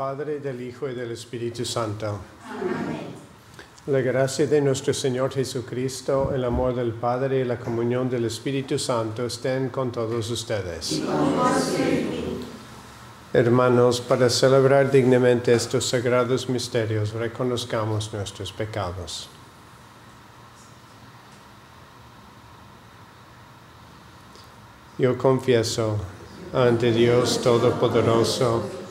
Padre, del Hijo y del Espíritu Santo. Amén. La gracia de nuestro Señor Jesucristo, el amor del Padre y la comunión del Espíritu Santo estén con todos ustedes. Hermanos, para celebrar dignamente estos sagrados misterios, reconozcamos nuestros pecados. Yo confieso ante Dios Todopoderoso,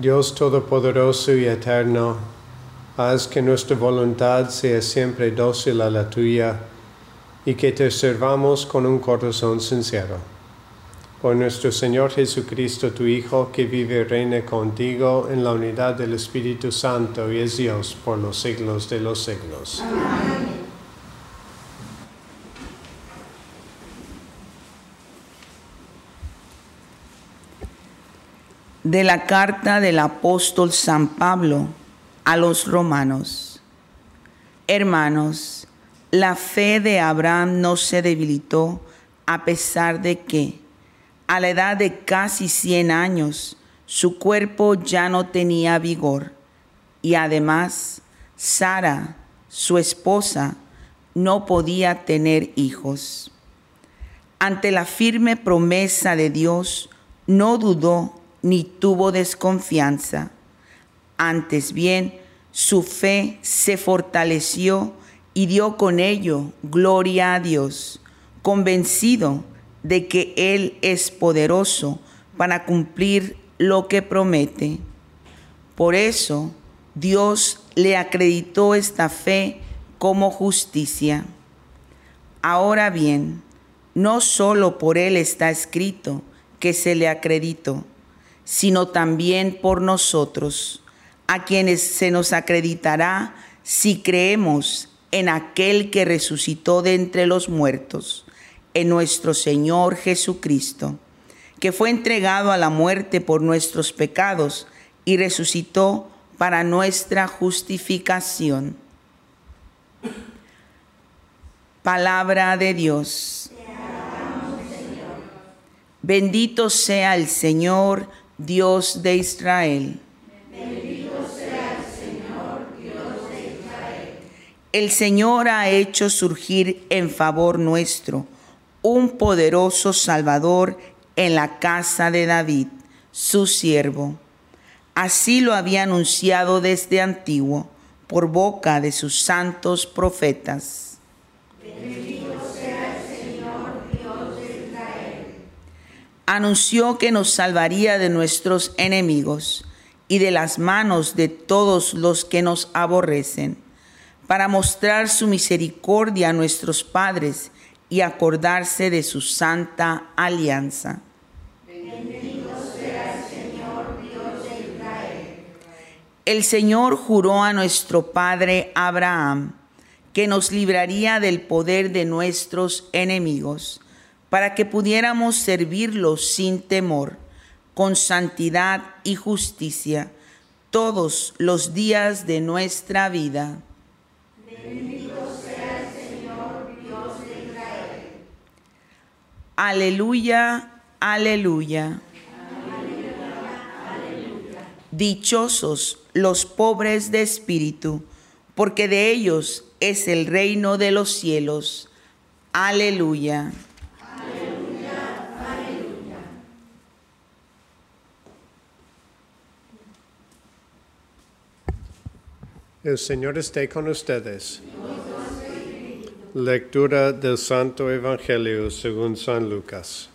Dios Todopoderoso y Eterno, haz que nuestra voluntad sea siempre dócil a la tuya y que te servamos con un corazón sincero. Por nuestro Señor Jesucristo, tu Hijo, que vive y reina contigo en la unidad del Espíritu Santo y es Dios por los siglos de los siglos. Amén. De la carta del apóstol San Pablo a los romanos. Hermanos, la fe de Abraham no se debilitó a pesar de que, a la edad de casi 100 años, su cuerpo ya no tenía vigor y además Sara, su esposa, no podía tener hijos. Ante la firme promesa de Dios, no dudó ni tuvo desconfianza. Antes bien, su fe se fortaleció y dio con ello gloria a Dios, convencido de que Él es poderoso para cumplir lo que promete. Por eso Dios le acreditó esta fe como justicia. Ahora bien, no solo por Él está escrito que se le acreditó, sino también por nosotros, a quienes se nos acreditará si creemos en aquel que resucitó de entre los muertos, en nuestro Señor Jesucristo, que fue entregado a la muerte por nuestros pecados y resucitó para nuestra justificación. Palabra de Dios. Bendito sea el Señor, Dios de Israel. Bendito sea el Señor, Dios de Israel. El Señor ha hecho surgir en favor nuestro un poderoso Salvador en la casa de David, su siervo. Así lo había anunciado desde antiguo por boca de sus santos profetas. Bendito sea el Señor, Dios de Israel. Anunció que nos salvaría de nuestros enemigos y de las manos de todos los que nos aborrecen, para mostrar su misericordia a nuestros padres y acordarse de su santa alianza. Bendito sea el Señor, Dios de Israel. El Señor juró a nuestro padre Abraham que nos libraría del poder de nuestros enemigos, para que pudiéramos servirlos sin temor, con santidad y justicia, todos los días de nuestra vida. Bendito sea el Señor, Dios de Israel. Aleluya, aleluya. Dichosos los pobres de espíritu, porque de ellos es el reino de los cielos. Aleluya. El Señor esté con ustedes. Lectura del Santo Evangelio según San Lucas.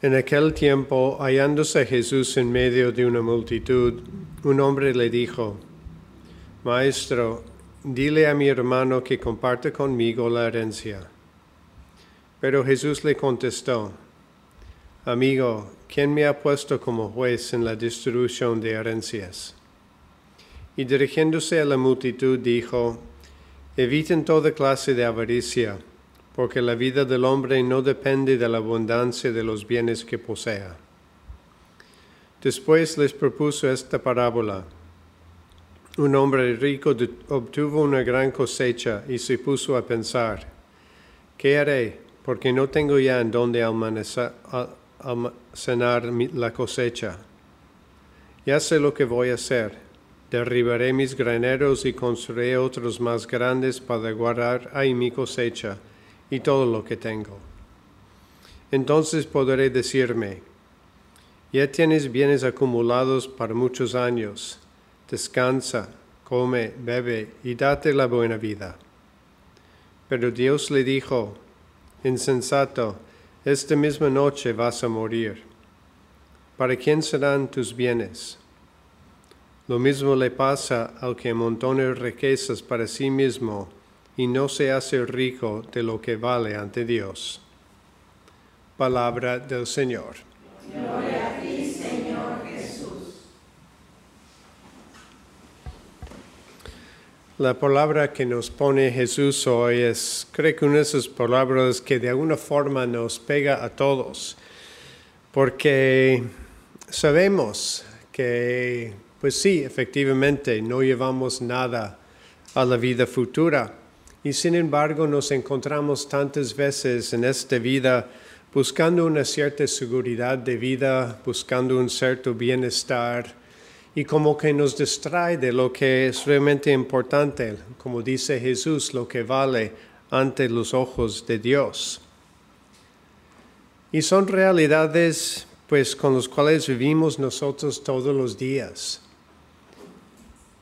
En aquel tiempo, hallándose Jesús en medio de una multitud, un hombre le dijo, Maestro, dile a mi hermano que comparte conmigo la herencia. Pero Jesús le contestó, Amigo, ¿quién me ha puesto como juez en la distribución de herencias? Y dirigiéndose a la multitud dijo, Eviten toda clase de avaricia, porque la vida del hombre no depende de la abundancia de los bienes que posea. Después les propuso esta parábola. Un hombre rico obtuvo una gran cosecha y se puso a pensar, ¿qué haré? Porque no tengo ya en dónde almaneza- al- almacenar la cosecha. Ya sé lo que voy a hacer. Derribaré mis graneros y construiré otros más grandes para guardar ahí mi cosecha y todo lo que tengo. Entonces podré decirme, ya tienes bienes acumulados para muchos años. Descansa, come, bebe y date la buena vida. Pero Dios le dijo, insensato, esta misma noche vas a morir. ¿Para quién serán tus bienes? Lo mismo le pasa al que amontona riquezas para sí mismo y no se hace rico de lo que vale ante Dios. Palabra del Señor. La palabra que nos pone Jesús hoy es, creo que una de esas palabras que de alguna forma nos pega a todos, porque sabemos que, pues sí, efectivamente, no llevamos nada a la vida futura y sin embargo nos encontramos tantas veces en esta vida buscando una cierta seguridad de vida, buscando un cierto bienestar y como que nos distrae de lo que es realmente importante, como dice Jesús, lo que vale ante los ojos de Dios. Y son realidades pues con las cuales vivimos nosotros todos los días.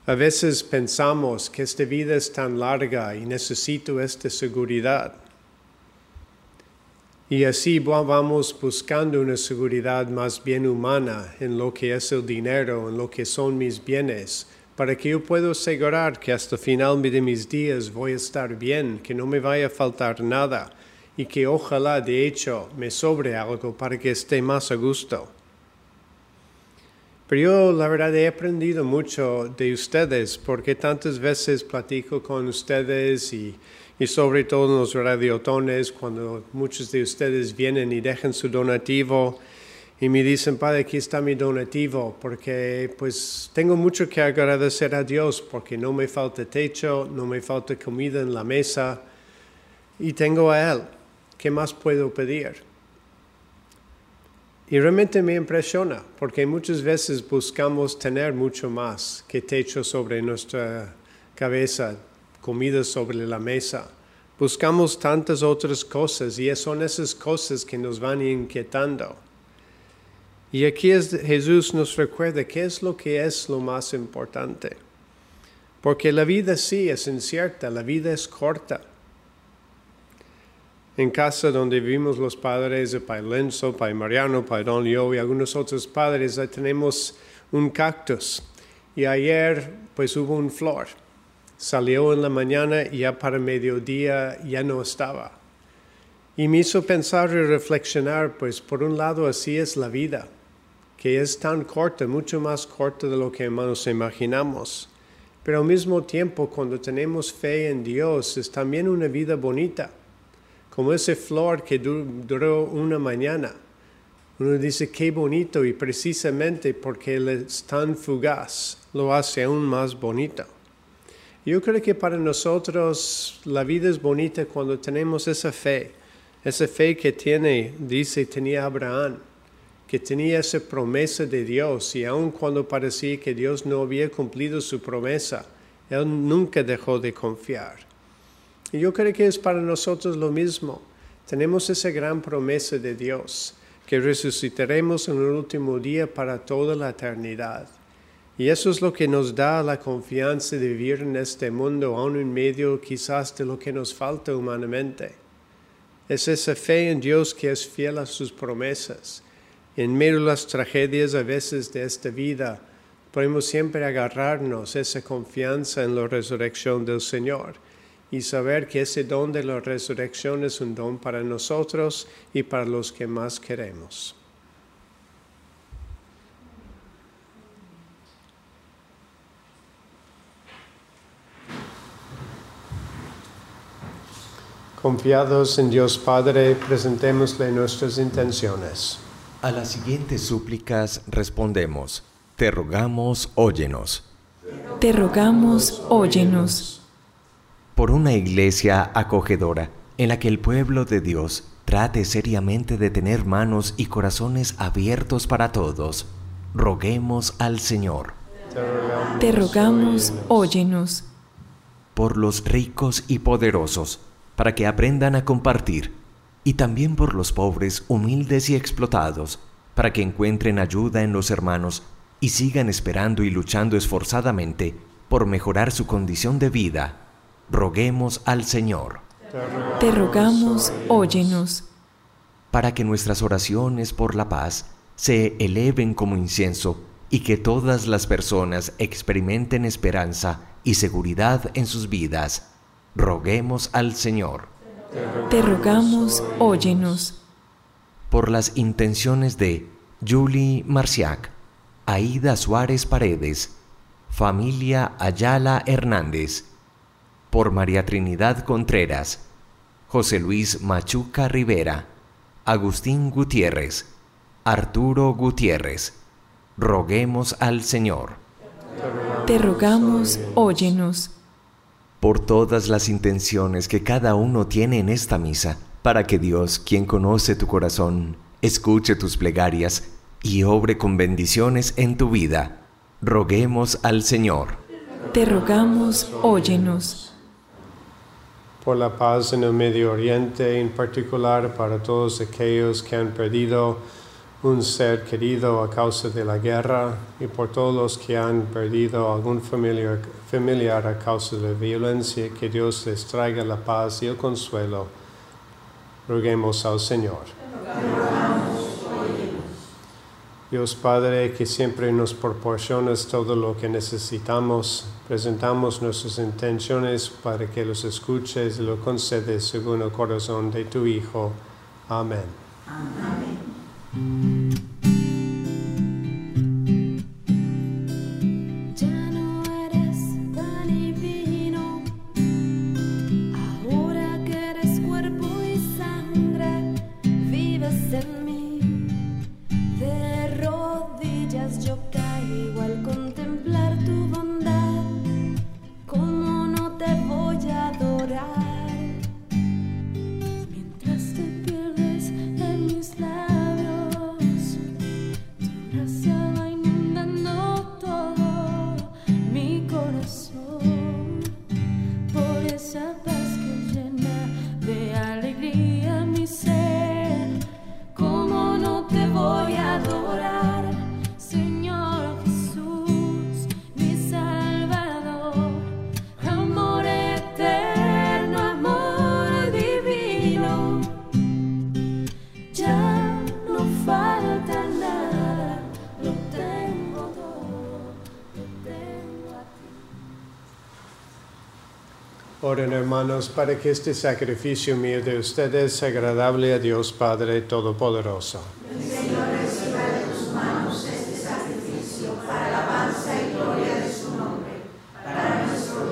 A veces pensamos que esta vida es tan larga y necesito esta seguridad. Y así vamos buscando una seguridad más bien humana en lo que es el dinero, en lo que son mis bienes, para que yo pueda asegurar que hasta el final de mis días voy a estar bien, que no me vaya a faltar nada y que ojalá de hecho me sobre algo para que esté más a gusto. Pero yo la verdad he aprendido mucho de ustedes porque tantas veces platico con ustedes y y sobre todo en los radiotones, cuando muchos de ustedes vienen y dejan su donativo y me dicen, Padre, aquí está mi donativo, porque pues tengo mucho que agradecer a Dios, porque no me falta techo, no me falta comida en la mesa y tengo a Él. ¿Qué más puedo pedir? Y realmente me impresiona, porque muchas veces buscamos tener mucho más que techo sobre nuestra cabeza, comida sobre la mesa. Buscamos tantas otras cosas y son esas cosas que nos van inquietando. Y aquí es, Jesús nos recuerda qué es lo que es lo más importante. Porque la vida sí es incierta, la vida es corta. En casa donde vivimos los padres de Pai Lenzo, Pai Mariano, Pai Don Leo y algunos otros padres, tenemos un cactus. Y ayer pues hubo un flor. Salió en la mañana y ya para mediodía ya no estaba. Y me hizo pensar y reflexionar, pues por un lado así es la vida que es tan corta, mucho más corta de lo que nos imaginamos. Pero al mismo tiempo, cuando tenemos fe en Dios, es también una vida bonita, como ese flor que duró una mañana. Uno dice, qué bonito, y precisamente porque es tan fugaz, lo hace aún más bonito. Yo creo que para nosotros la vida es bonita cuando tenemos esa fe, esa fe que tiene, dice, tenía Abraham que tenía esa promesa de Dios y aun cuando parecía que Dios no había cumplido su promesa, Él nunca dejó de confiar. Y yo creo que es para nosotros lo mismo. Tenemos esa gran promesa de Dios, que resucitaremos en el último día para toda la eternidad. Y eso es lo que nos da la confianza de vivir en este mundo, aun en medio quizás de lo que nos falta humanamente. Es esa fe en Dios que es fiel a sus promesas en medio de las tragedias a veces de esta vida, podemos siempre agarrarnos esa confianza en la resurrección del Señor y saber que ese don de la resurrección es un don para nosotros y para los que más queremos. Confiados en Dios Padre, presentémosle nuestras intenciones. A las siguientes súplicas respondemos, te rogamos, óyenos. Te rogamos, óyenos. Por una iglesia acogedora, en la que el pueblo de Dios trate seriamente de tener manos y corazones abiertos para todos, roguemos al Señor. Te rogamos, óyenos. Por los ricos y poderosos, para que aprendan a compartir y también por los pobres, humildes y explotados, para que encuentren ayuda en los hermanos y sigan esperando y luchando esforzadamente por mejorar su condición de vida. Roguemos al Señor. Te rogamos, óyenos. Para que nuestras oraciones por la paz se eleven como incienso y que todas las personas experimenten esperanza y seguridad en sus vidas. Roguemos al Señor. Te rogamos, óyenos. Por las intenciones de Julie Marciac, Aida Suárez Paredes, familia Ayala Hernández, por María Trinidad Contreras, José Luis Machuca Rivera, Agustín Gutiérrez, Arturo Gutiérrez, roguemos al Señor. Te rogamos, óyenos por todas las intenciones que cada uno tiene en esta misa, para que Dios, quien conoce tu corazón, escuche tus plegarias y obre con bendiciones en tu vida. Roguemos al Señor. Te rogamos, óyenos. Por la paz en el Medio Oriente, en particular para todos aquellos que han perdido un ser querido a causa de la guerra y por todos los que han perdido algún familiar, familiar a causa de violencia, que Dios les traiga la paz y el consuelo. Roguemos al Señor. Dios Padre, que siempre nos proporcionas todo lo que necesitamos, presentamos nuestras intenciones para que los escuches y lo concedes según el corazón de tu Hijo. Amén. Amén. Hermanos para que este sacrificio mío de ustedes sea agradable a Dios Padre Todopoderoso.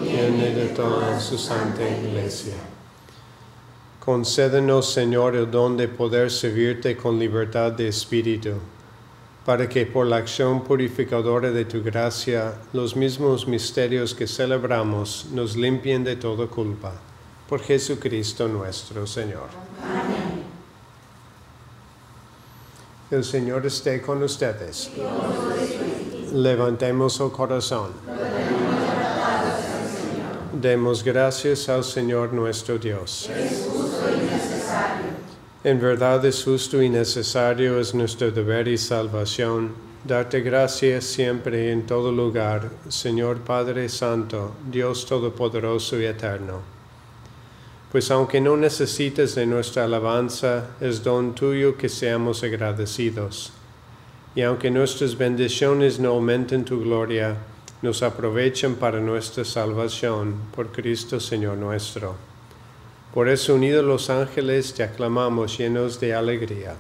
Bien y de toda su santa iglesia. Concédenos, Señor, el don de poder servirte con libertad de espíritu, para que por la acción purificadora de tu gracia, los mismos misterios que celebramos nos limpien de toda culpa. Por Jesucristo nuestro Señor. El Señor esté con ustedes. Levantemos el corazón. Demos gracias al Señor nuestro Dios. En verdad es justo y necesario, es nuestro deber y salvación, darte gracias siempre y en todo lugar, Señor Padre Santo, Dios Todopoderoso y Eterno. Pues aunque no necesites de nuestra alabanza, es don tuyo que seamos agradecidos. Y aunque nuestras bendiciones no aumenten tu gloria, nos aprovechan para nuestra salvación por Cristo Señor nuestro. Por eso unidos los ángeles te aclamamos llenos de alegría.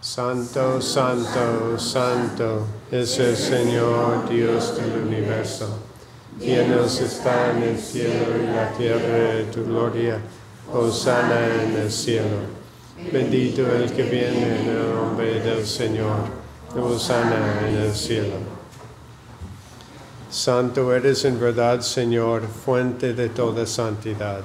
Santo, santo, santo es el Señor Dios del universo. Llenos están el cielo y la tierra de tu gloria. Hosanna en el cielo. Bendito el que viene en el nombre del Señor. Hosanna en el cielo. Santo eres en verdad, Señor, fuente de toda santidad.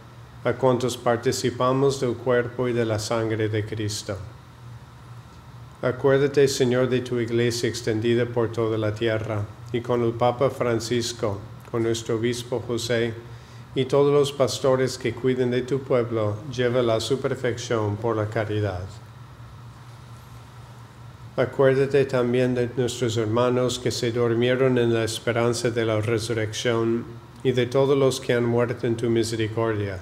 a cuantos participamos del cuerpo y de la sangre de Cristo. Acuérdate, Señor, de tu iglesia extendida por toda la tierra, y con el Papa Francisco, con nuestro obispo José, y todos los pastores que cuiden de tu pueblo, llévala a su perfección por la caridad. Acuérdate también de nuestros hermanos que se durmieron en la esperanza de la resurrección y de todos los que han muerto en tu misericordia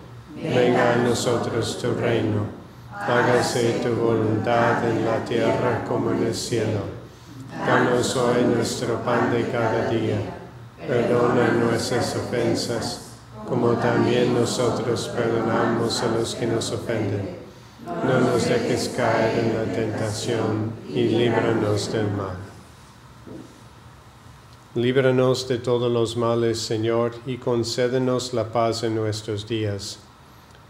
venga a nosotros tu reino, hágase tu voluntad en la tierra como en el cielo. Danos hoy nuestro pan de cada día, perdona nuestras ofensas como también nosotros perdonamos a los que nos ofenden. No nos dejes caer en la tentación y líbranos del mal. Líbranos de todos los males, Señor, y concédenos la paz en nuestros días,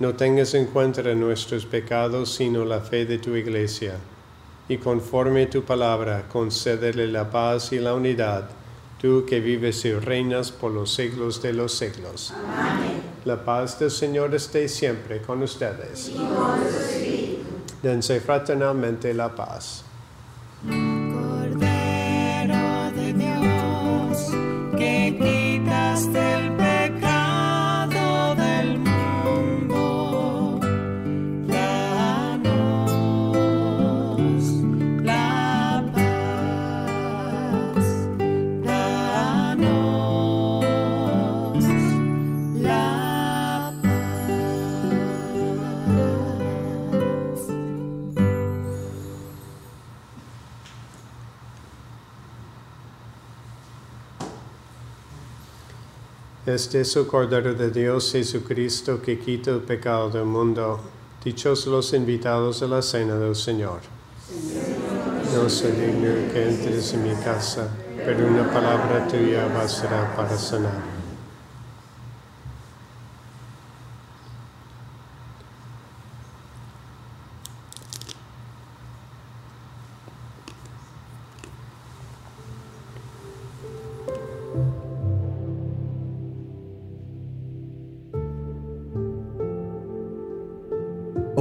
No tengas en cuenta nuestros pecados, sino la fe de tu iglesia. Y conforme a tu palabra, concédele la paz y la unidad, tú que vives y reinas por los siglos de los siglos. Amén. La paz del Señor esté siempre con ustedes. Y con. Dense fraternalmente la paz. Este es el Cordero de Dios Jesucristo que quita el pecado del mundo. Dichosos los invitados a la cena del Señor. No soy digno que entres en mi casa, pero una palabra tuya bastará para sanar.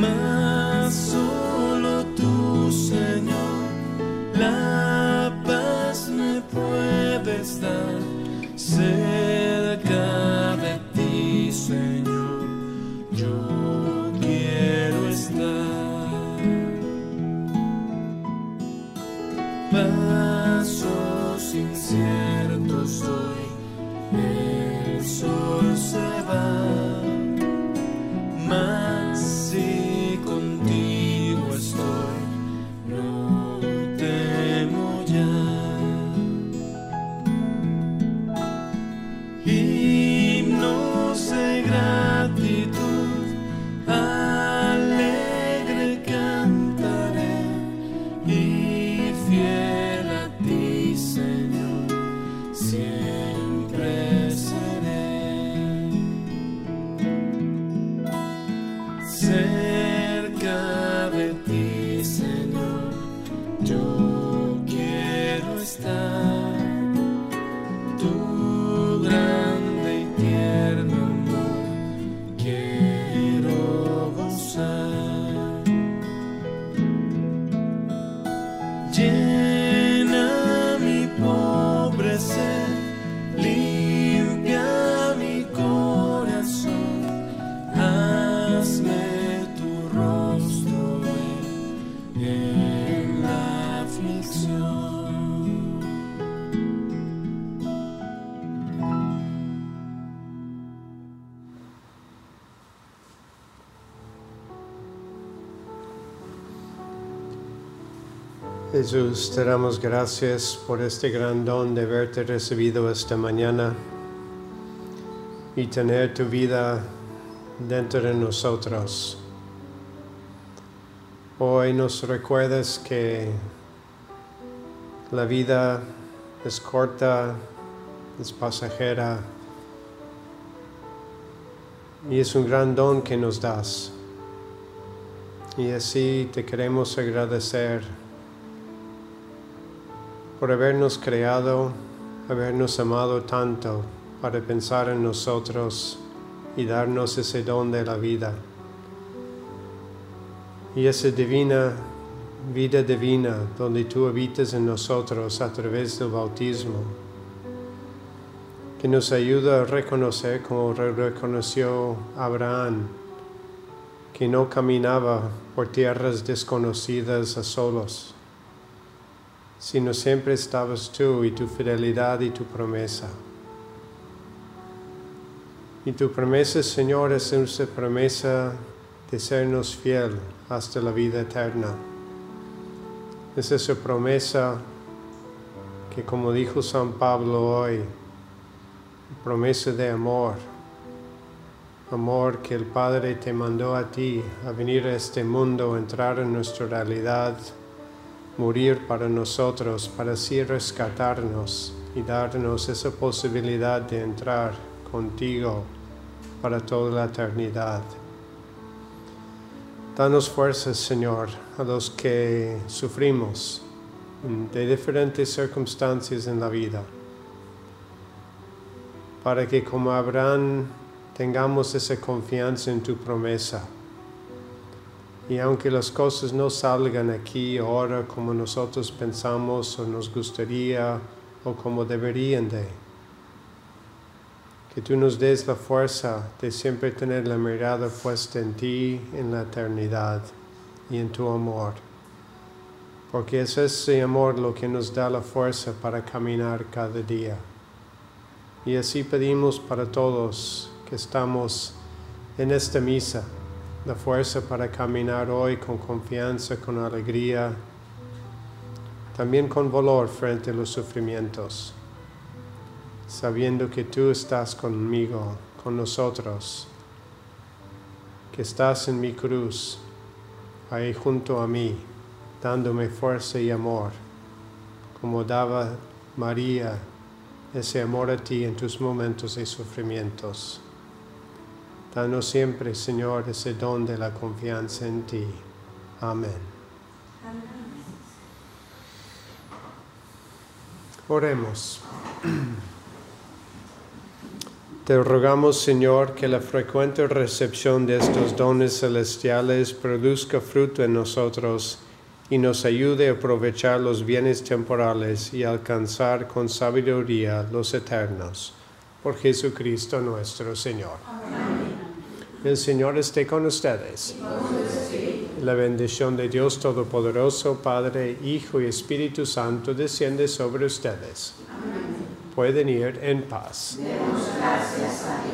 mas solo tú serás. Señor. Yo quiero estar. Jesús, te damos gracias por este gran don de haberte recibido esta mañana y tener tu vida dentro de nosotros. Hoy nos recuerdas que la vida es corta, es pasajera y es un gran don que nos das. Y así te queremos agradecer por habernos creado, habernos amado tanto para pensar en nosotros y darnos ese don de la vida. Y esa divina vida divina donde tú habitas en nosotros a través del bautismo, que nos ayuda a reconocer como reconoció Abraham, que no caminaba por tierras desconocidas a solos sino siempre estabas tú y tu fidelidad y tu promesa. Y tu promesa, Señor, es esa promesa de sernos fiel hasta la vida eterna. Es esa promesa que, como dijo San Pablo hoy, promesa de amor, amor que el Padre te mandó a ti a venir a este mundo, entrar en nuestra realidad morir para nosotros, para así rescatarnos y darnos esa posibilidad de entrar contigo para toda la eternidad. Danos fuerzas, Señor, a los que sufrimos de diferentes circunstancias en la vida, para que como Abraham tengamos esa confianza en tu promesa y aunque las cosas no salgan aquí ahora como nosotros pensamos o nos gustaría o como deberían de, que tú nos des la fuerza de siempre tener la mirada puesta en ti, en la eternidad y en tu amor. Porque es ese amor lo que nos da la fuerza para caminar cada día. Y así pedimos para todos que estamos en esta misa la fuerza para caminar hoy con confianza, con alegría, también con valor frente a los sufrimientos, sabiendo que tú estás conmigo, con nosotros, que estás en mi cruz, ahí junto a mí, dándome fuerza y amor, como daba María ese amor a ti en tus momentos de sufrimientos. Danos siempre, Señor, ese don de la confianza en ti. Amén. Oremos. Te rogamos, Señor, que la frecuente recepción de estos dones celestiales produzca fruto en nosotros y nos ayude a aprovechar los bienes temporales y alcanzar con sabiduría los eternos. Por Jesucristo nuestro Señor. El Señor esté con ustedes. La bendición de Dios Todopoderoso, Padre, Hijo y Espíritu Santo desciende sobre ustedes. Pueden ir en paz. andando